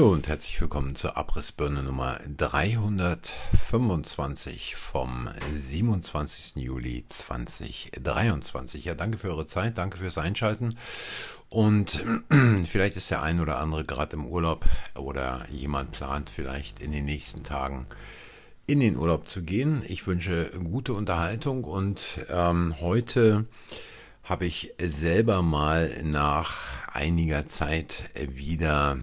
Hallo und herzlich willkommen zur Abrissbirne Nummer 325 vom 27. Juli 2023. Ja, danke für eure Zeit, danke fürs Einschalten. Und vielleicht ist der ein oder andere gerade im Urlaub oder jemand plant vielleicht in den nächsten Tagen in den Urlaub zu gehen. Ich wünsche gute Unterhaltung und ähm, heute habe ich selber mal nach einiger Zeit wieder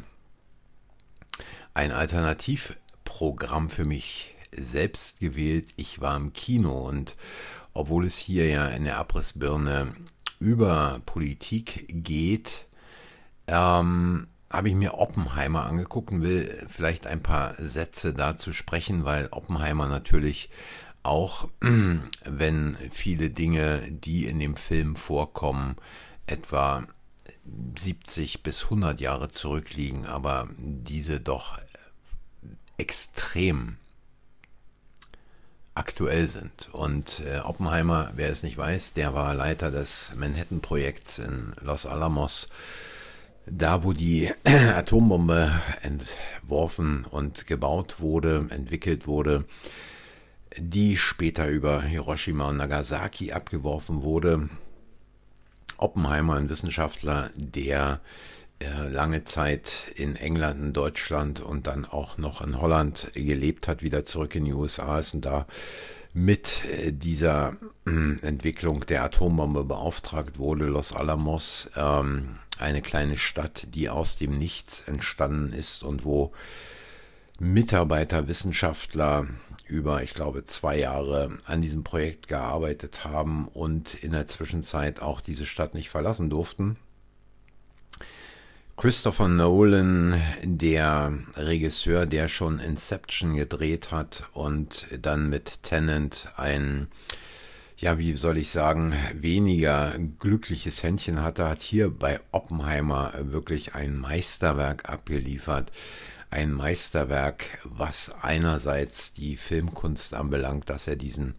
ein Alternativprogramm für mich selbst gewählt. Ich war im Kino und obwohl es hier ja in der Abrissbirne über Politik geht, ähm, habe ich mir Oppenheimer angeguckt und will vielleicht ein paar Sätze dazu sprechen, weil Oppenheimer natürlich auch, wenn viele Dinge, die in dem Film vorkommen, etwa 70 bis 100 Jahre zurückliegen, aber diese doch extrem aktuell sind. Und äh, Oppenheimer, wer es nicht weiß, der war Leiter des Manhattan-Projekts in Los Alamos, da wo die Atombombe entworfen und gebaut wurde, entwickelt wurde, die später über Hiroshima und Nagasaki abgeworfen wurde. Oppenheimer, ein Wissenschaftler, der äh, lange Zeit in England, in Deutschland und dann auch noch in Holland gelebt hat, wieder zurück in die USA ist und da mit äh, dieser äh, Entwicklung der Atombombe beauftragt wurde. Los Alamos, ähm, eine kleine Stadt, die aus dem Nichts entstanden ist und wo Mitarbeiter, Wissenschaftler über, ich glaube, zwei Jahre an diesem Projekt gearbeitet haben und in der Zwischenzeit auch diese Stadt nicht verlassen durften. Christopher Nolan, der Regisseur, der schon Inception gedreht hat und dann mit Tennant ein, ja, wie soll ich sagen, weniger glückliches Händchen hatte, hat hier bei Oppenheimer wirklich ein Meisterwerk abgeliefert. Ein Meisterwerk, was einerseits die Filmkunst anbelangt, dass er diesen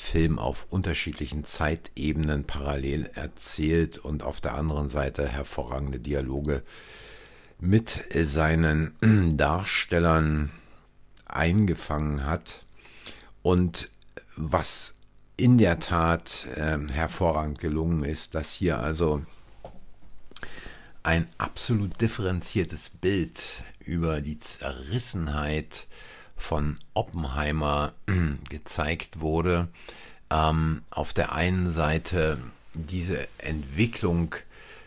Film auf unterschiedlichen Zeitebenen parallel erzählt und auf der anderen Seite hervorragende Dialoge mit seinen Darstellern eingefangen hat und was in der Tat äh, hervorragend gelungen ist, dass hier also ein absolut differenziertes Bild über die Zerrissenheit von Oppenheimer gezeigt wurde. Ähm, auf der einen Seite diese Entwicklung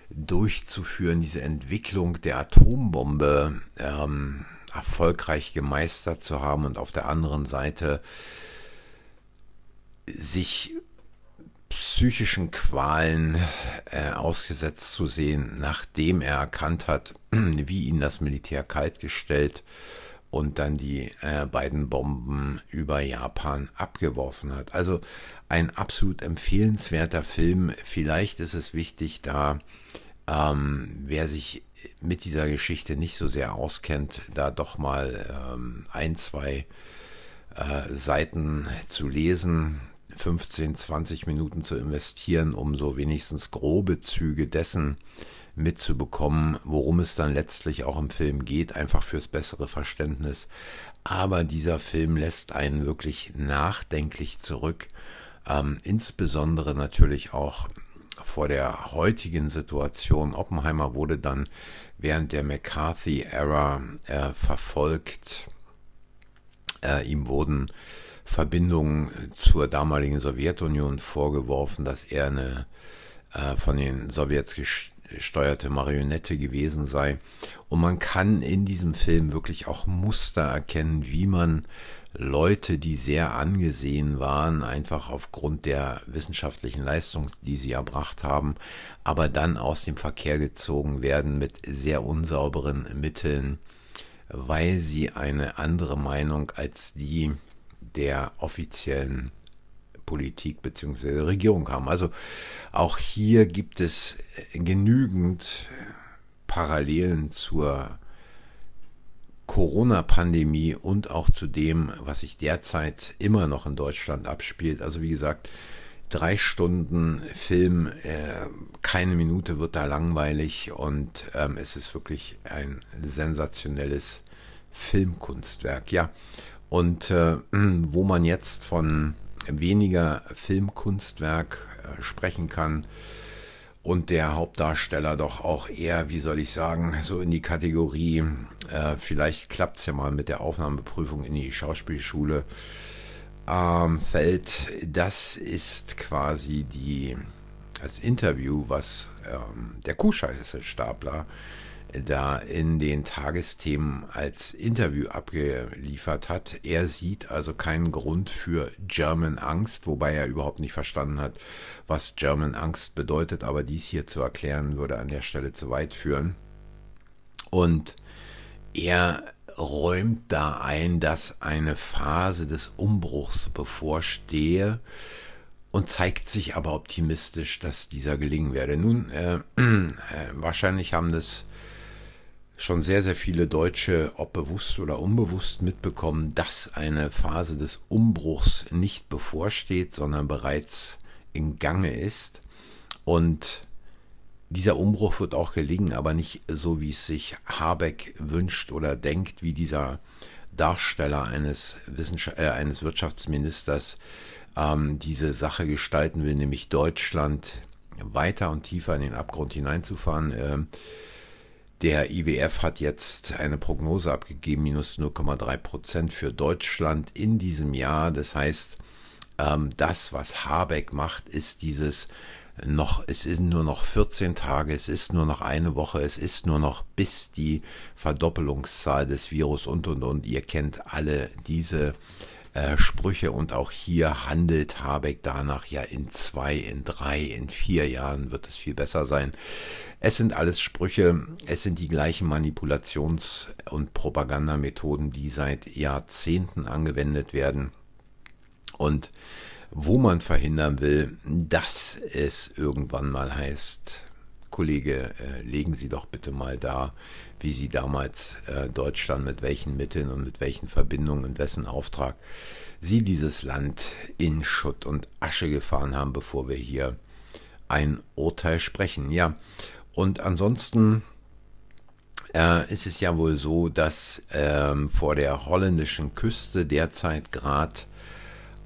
durchzuführen, diese Entwicklung der Atombombe ähm, erfolgreich gemeistert zu haben und auf der anderen Seite sich psychischen Qualen äh, ausgesetzt zu sehen, nachdem er erkannt hat, wie ihn das Militär kaltgestellt hat und dann die äh, beiden Bomben über Japan abgeworfen hat. Also ein absolut empfehlenswerter Film. Vielleicht ist es wichtig, da ähm, wer sich mit dieser Geschichte nicht so sehr auskennt, da doch mal ähm, ein, zwei äh, Seiten zu lesen, 15, 20 Minuten zu investieren, um so wenigstens grobe Züge dessen mitzubekommen, worum es dann letztlich auch im Film geht, einfach fürs bessere Verständnis. Aber dieser Film lässt einen wirklich nachdenklich zurück, ähm, insbesondere natürlich auch vor der heutigen Situation. Oppenheimer wurde dann während der McCarthy-Ära äh, verfolgt. Äh, ihm wurden Verbindungen zur damaligen Sowjetunion vorgeworfen, dass er eine äh, von den Sowjets gesteuerte Marionette gewesen sei. Und man kann in diesem Film wirklich auch Muster erkennen, wie man Leute, die sehr angesehen waren, einfach aufgrund der wissenschaftlichen Leistung, die sie erbracht haben, aber dann aus dem Verkehr gezogen werden mit sehr unsauberen Mitteln, weil sie eine andere Meinung als die der offiziellen Politik bzw. Regierung haben. Also auch hier gibt es genügend Parallelen zur Corona-Pandemie und auch zu dem, was sich derzeit immer noch in Deutschland abspielt. Also wie gesagt, drei Stunden Film, äh, keine Minute wird da langweilig und ähm, es ist wirklich ein sensationelles Filmkunstwerk. Ja, und äh, wo man jetzt von weniger Filmkunstwerk äh, sprechen kann und der Hauptdarsteller doch auch eher, wie soll ich sagen, so in die Kategorie, äh, vielleicht klappt es ja mal mit der Aufnahmeprüfung in die Schauspielschule ähm, fällt. Das ist quasi die, das Interview, was ähm, der Kuhscheiße-Stapler da in den Tagesthemen als Interview abgeliefert hat. Er sieht also keinen Grund für German Angst, wobei er überhaupt nicht verstanden hat, was German Angst bedeutet, aber dies hier zu erklären würde an der Stelle zu weit führen. Und er räumt da ein, dass eine Phase des Umbruchs bevorstehe und zeigt sich aber optimistisch, dass dieser gelingen werde. Nun, äh, äh, wahrscheinlich haben das schon sehr, sehr viele Deutsche, ob bewusst oder unbewusst, mitbekommen, dass eine Phase des Umbruchs nicht bevorsteht, sondern bereits in Gange ist. Und dieser Umbruch wird auch gelingen, aber nicht so, wie es sich Habeck wünscht oder denkt, wie dieser Darsteller eines, Wissenschaft äh, eines Wirtschaftsministers ähm, diese Sache gestalten will, nämlich Deutschland weiter und tiefer in den Abgrund hineinzufahren. Äh, der IWF hat jetzt eine Prognose abgegeben, minus 0,3 Prozent für Deutschland in diesem Jahr. Das heißt, ähm, das, was Habeck macht, ist dieses noch, es sind nur noch 14 Tage, es ist nur noch eine Woche, es ist nur noch bis die Verdoppelungszahl des Virus und und und. Ihr kennt alle diese äh, Sprüche und auch hier handelt Habeck danach ja in zwei, in drei, in vier Jahren wird es viel besser sein. Es sind alles Sprüche, es sind die gleichen Manipulations- und Propagandamethoden, die seit Jahrzehnten angewendet werden. Und wo man verhindern will, dass es irgendwann mal heißt, Kollege, äh, legen Sie doch bitte mal da, wie Sie damals äh, Deutschland mit welchen Mitteln und mit welchen Verbindungen und wessen Auftrag Sie dieses Land in Schutt und Asche gefahren haben, bevor wir hier ein Urteil sprechen. Ja, und ansonsten äh, ist es ja wohl so, dass ähm, vor der holländischen Küste derzeit gerade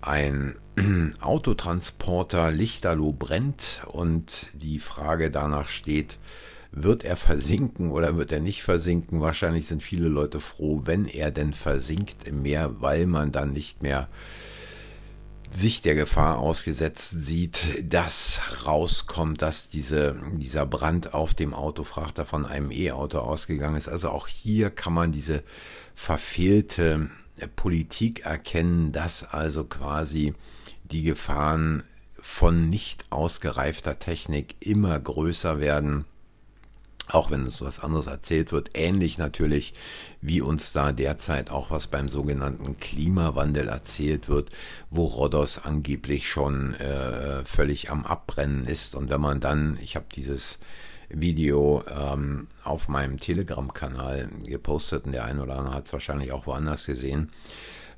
ein Autotransporter Lichterloh brennt und die Frage danach steht, wird er versinken oder wird er nicht versinken? Wahrscheinlich sind viele Leute froh, wenn er denn versinkt im Meer, weil man dann nicht mehr sich der Gefahr ausgesetzt sieht, dass rauskommt, dass diese, dieser Brand auf dem Autofrachter von einem E-Auto ausgegangen ist. Also auch hier kann man diese verfehlte Politik erkennen, dass also quasi die Gefahren von nicht ausgereifter Technik immer größer werden, auch wenn uns was anderes erzählt wird, ähnlich natürlich wie uns da derzeit auch was beim sogenannten Klimawandel erzählt wird, wo Rhodos angeblich schon äh, völlig am Abbrennen ist. Und wenn man dann, ich habe dieses Video ähm, auf meinem Telegram-Kanal gepostet und der eine oder andere hat es wahrscheinlich auch woanders gesehen,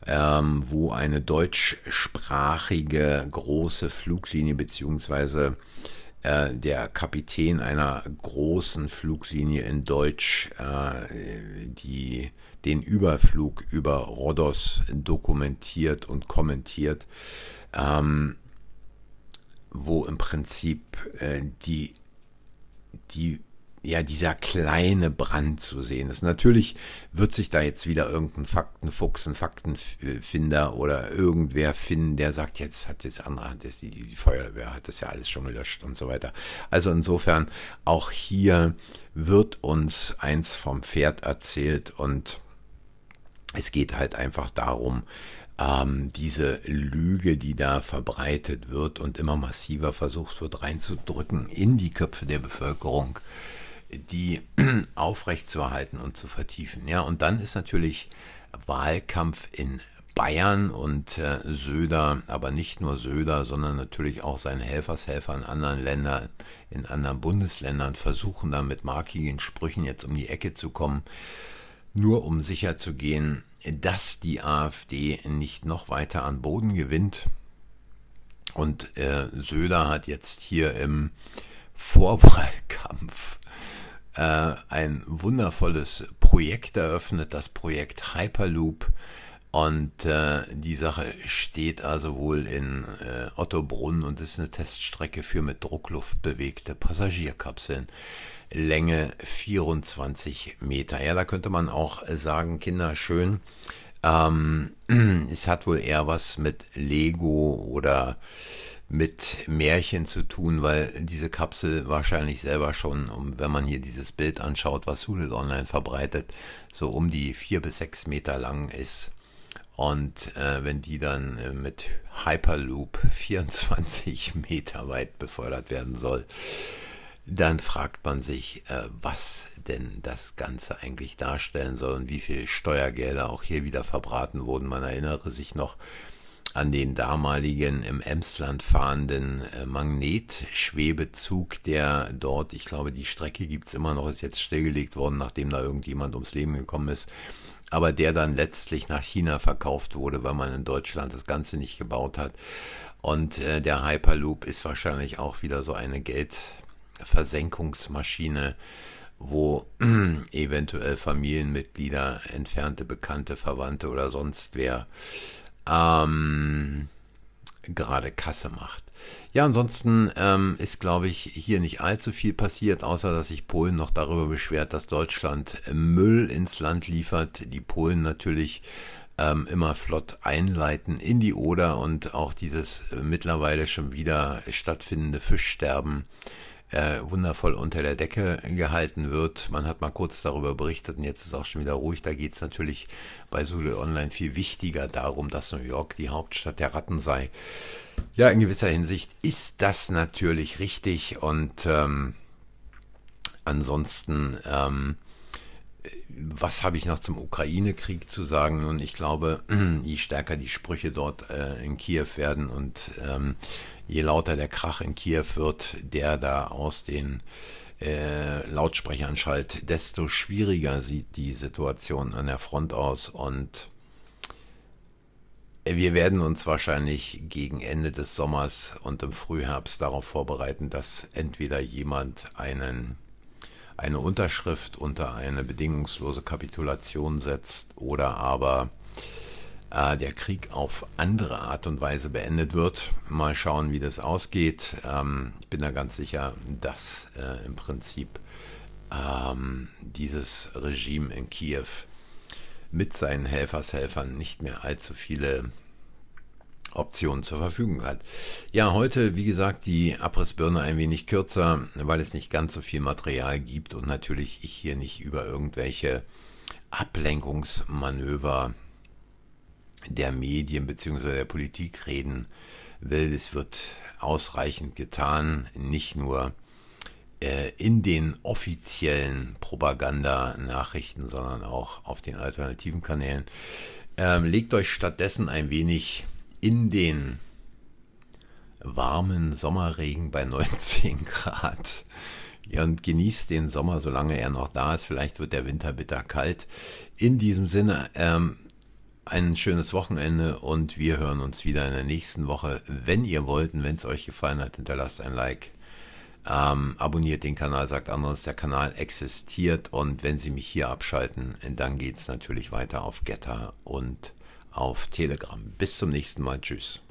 ähm, wo eine deutschsprachige große Fluglinie beziehungsweise äh, der Kapitän einer großen Fluglinie in Deutsch äh, die den Überflug über Rhodos dokumentiert und kommentiert, ähm, wo im Prinzip äh, die die ja, dieser kleine Brand zu sehen ist. Natürlich wird sich da jetzt wieder irgendein Faktenfuchs, ein Faktenfinder oder irgendwer finden, der sagt, jetzt hat jetzt andere, das, die, die Feuerwehr hat das ja alles schon gelöscht und so weiter. Also insofern, auch hier wird uns eins vom Pferd erzählt und es geht halt einfach darum, ähm, diese Lüge, die da verbreitet wird und immer massiver versucht wird reinzudrücken in die Köpfe der Bevölkerung, die aufrechtzuerhalten und zu vertiefen. Ja, und dann ist natürlich Wahlkampf in Bayern und äh, Söder, aber nicht nur Söder, sondern natürlich auch seine Helfershelfer in anderen Ländern, in anderen Bundesländern versuchen da mit markigen Sprüchen jetzt um die Ecke zu kommen, nur um sicherzugehen, dass die AfD nicht noch weiter an Boden gewinnt. Und äh, Söder hat jetzt hier im Vorwahlkampf ein wundervolles Projekt eröffnet, das Projekt Hyperloop. Und äh, die Sache steht also wohl in äh, Ottobrunn und ist eine Teststrecke für mit Druckluft bewegte Passagierkapseln. Länge 24 Meter. Ja, da könnte man auch sagen, Kinder, schön. Ähm, es hat wohl eher was mit Lego oder mit Märchen zu tun, weil diese Kapsel wahrscheinlich selber schon, wenn man hier dieses Bild anschaut, was Hudel Online verbreitet, so um die vier bis sechs Meter lang ist. Und äh, wenn die dann äh, mit Hyperloop 24 Meter weit befördert werden soll, dann fragt man sich, äh, was denn das Ganze eigentlich darstellen soll und wie viel Steuergelder auch hier wieder verbraten wurden. Man erinnere sich noch an den damaligen im Emsland fahrenden äh, Magnetschwebezug, der dort, ich glaube, die Strecke gibt es immer noch, ist jetzt stillgelegt worden, nachdem da irgendjemand ums Leben gekommen ist, aber der dann letztlich nach China verkauft wurde, weil man in Deutschland das Ganze nicht gebaut hat. Und äh, der Hyperloop ist wahrscheinlich auch wieder so eine Geldversenkungsmaschine, wo eventuell Familienmitglieder, entfernte Bekannte, Verwandte oder sonst wer ähm, gerade Kasse macht. Ja, ansonsten ähm, ist, glaube ich, hier nicht allzu viel passiert, außer dass sich Polen noch darüber beschwert, dass Deutschland Müll ins Land liefert. Die Polen natürlich ähm, immer flott einleiten in die Oder und auch dieses mittlerweile schon wieder stattfindende Fischsterben äh, wundervoll unter der Decke gehalten wird. Man hat mal kurz darüber berichtet und jetzt ist auch schon wieder ruhig. Da geht es natürlich bei Sule Online viel wichtiger darum, dass New York die Hauptstadt der Ratten sei. Ja, in gewisser Hinsicht ist das natürlich richtig und ähm, ansonsten, ähm, was habe ich noch zum Ukraine-Krieg zu sagen? Und ich glaube, je stärker die Sprüche dort äh, in Kiew werden und ähm, je lauter der Krach in Kiew wird, der da aus den äh, Lautsprechern schallt, desto schwieriger sieht die Situation an der Front aus und wir werden uns wahrscheinlich gegen Ende des Sommers und im Frühherbst darauf vorbereiten, dass entweder jemand einen, eine Unterschrift unter eine bedingungslose Kapitulation setzt oder aber äh, der Krieg auf andere Art und Weise beendet wird. Mal schauen, wie das ausgeht. Ähm, ich bin da ganz sicher, dass äh, im Prinzip ähm, dieses Regime in Kiew mit seinen Helfershelfern nicht mehr allzu viele Optionen zur Verfügung hat. Ja, heute, wie gesagt, die Abrissbirne ein wenig kürzer, weil es nicht ganz so viel Material gibt und natürlich ich hier nicht über irgendwelche Ablenkungsmanöver der Medien bzw. der Politik reden will. Es wird ausreichend getan, nicht nur äh, in den offiziellen Propagandanachrichten, sondern auch auf den alternativen Kanälen. Ähm, legt euch stattdessen ein wenig in den warmen Sommerregen bei 19 Grad und genießt den Sommer, solange er noch da ist. Vielleicht wird der Winter bitter kalt. In diesem Sinne, ähm, ein schönes Wochenende und wir hören uns wieder in der nächsten Woche. Wenn ihr wollt wenn es euch gefallen hat, hinterlasst ein Like. Ähm, abonniert den Kanal, sagt anderes, der Kanal existiert und wenn Sie mich hier abschalten, dann geht es natürlich weiter auf Getter und auf Telegram. Bis zum nächsten Mal. Tschüss.